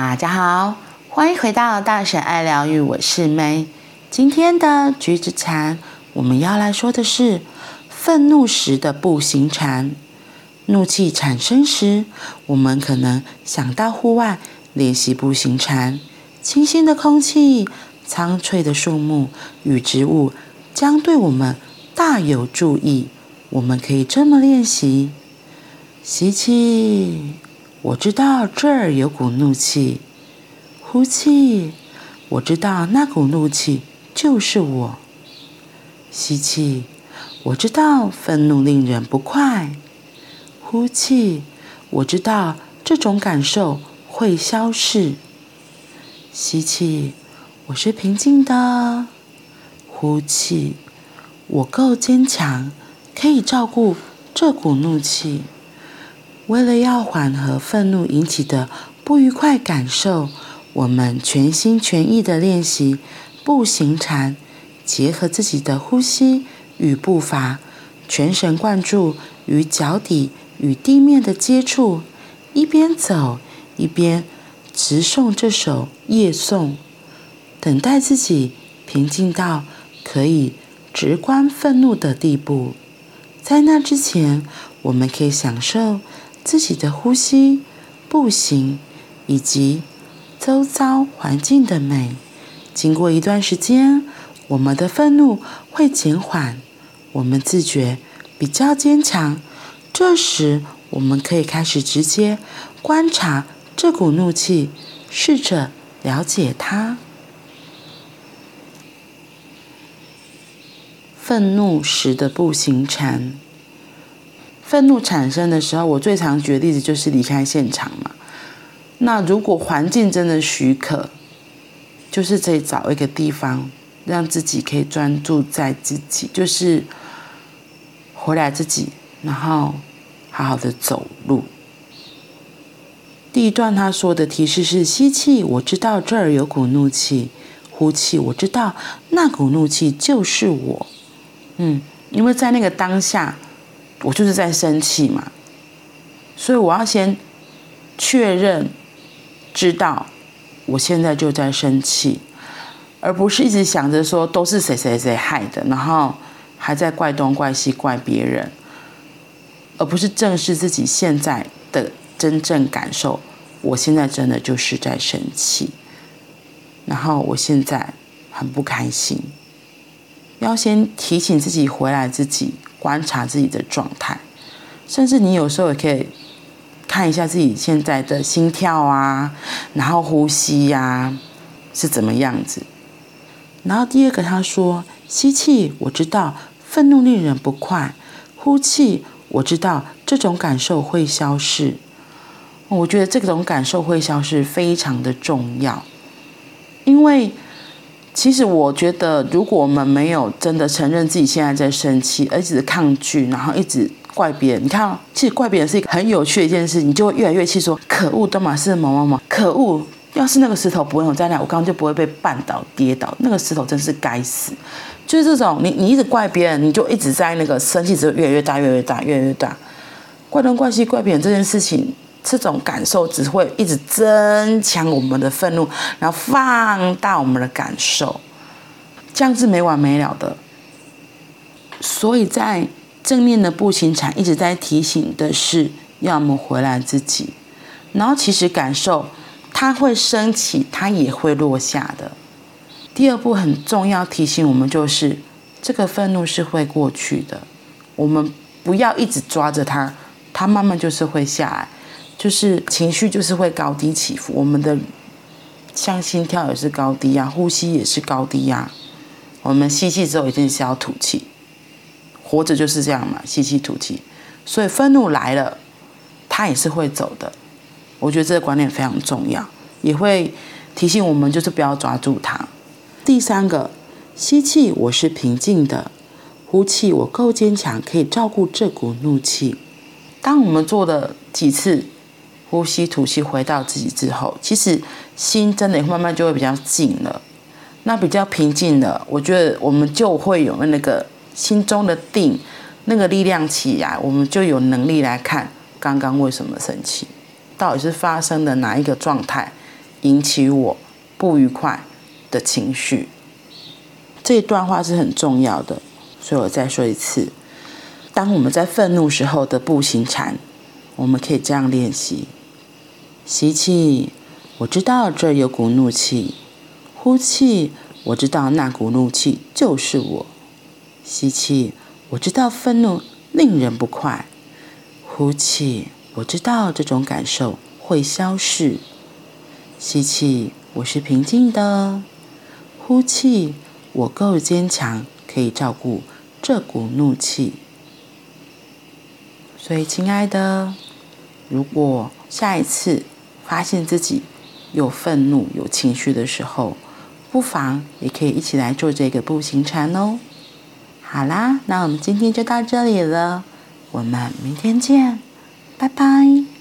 大家好，欢迎回到大婶爱疗愈，我是梅。今天的橘子禅，我们要来说的是愤怒时的步行禅。怒气产生时，我们可能想到户外练习步行禅，清新的空气、苍翠的树木与植物将对我们大有助益。我们可以这么练习：吸气。我知道这儿有股怒气，呼气。我知道那股怒气就是我。吸气。我知道愤怒令人不快，呼气。我知道这种感受会消逝。吸气。我是平静的，呼气。我够坚强，可以照顾这股怒气。为了要缓和愤怒引起的不愉快感受，我们全心全意的练习步行禅，结合自己的呼吸与步伐，全神贯注于脚底与地面的接触，一边走一边直诵这首夜颂，等待自己平静到可以直观愤怒的地步。在那之前，我们可以享受。自己的呼吸、步行以及周遭环境的美。经过一段时间，我们的愤怒会减缓，我们自觉比较坚强。这时，我们可以开始直接观察这股怒气，试着了解它。愤怒时的步行禅。愤怒产生的时候，我最常举的例子就是离开现场嘛。那如果环境真的许可，就是得找一个地方，让自己可以专注在自己，就是回来自己，然后好好的走路。第一段他说的提示是：吸气，我知道这儿有股怒气；呼气，我知道那股怒气就是我。嗯，因为在那个当下。我就是在生气嘛，所以我要先确认，知道我现在就在生气，而不是一直想着说都是谁谁谁害的，然后还在怪东怪西怪别人，而不是正视自己现在的真正感受。我现在真的就是在生气，然后我现在很不开心，要先提醒自己回来自己。观察自己的状态，甚至你有时候也可以看一下自己现在的心跳啊，然后呼吸呀、啊、是怎么样子。然后第二个他说：吸气，我知道愤怒令人不快；呼气，我知道这种感受会消失。我觉得这种感受会消失非常的重要，因为。其实我觉得，如果我们没有真的承认自己现在在生气，而一直抗拒，然后一直怪别人，你看，其实怪别人是一个很有趣的一件事，你就会越来越气，说可恶，都嘛是某某某，可恶，要是那个石头不会有在那，我刚刚就不会被绊倒跌倒，那个石头真是该死。就是这种，你你一直怪别人，你就一直在那个生气，只会越来越大，越来越大，越来越大，怪东怪西怪别人这件事情。这种感受只会一直增强我们的愤怒，然后放大我们的感受，这样是没完没了的。所以在正面的步行禅一直在提醒的是，要么回来自己。然后其实感受它会升起，它也会落下的。第二步很重要提醒我们就是，这个愤怒是会过去的，我们不要一直抓着它，它慢慢就是会下来。就是情绪就是会高低起伏，我们的像心跳也是高低呀，呼吸也是高低呀。我们吸气之后一定是要吐气，活着就是这样嘛，吸气吐气。所以愤怒来了，它也是会走的。我觉得这个观念非常重要，也会提醒我们就是不要抓住它。第三个，吸气我是平静的，呼气我够坚强，可以照顾这股怒气。当我们做了几次。呼吸、吐气，回到自己之后，其实心真的慢慢就会比较静了，那比较平静了。我觉得我们就会有那个心中的定，那个力量起来，我们就有能力来看刚刚为什么生气，到底是发生的哪一个状态，引起我不愉快的情绪。这一段话是很重要的，所以我再说一次：当我们在愤怒时候的步行禅，我们可以这样练习：吸气，我知道这有股怒气；呼气，我知道那股怒气就是我。吸气，我知道愤怒令人不快；呼气，我知道这种感受会消逝。吸气，我是平静的；呼气，我够坚强，可以照顾这股怒气。所以，亲爱的，如果下一次发现自己有愤怒、有情绪的时候，不妨也可以一起来做这个步行禅哦。好啦，那我们今天就到这里了，我们明天见，拜拜。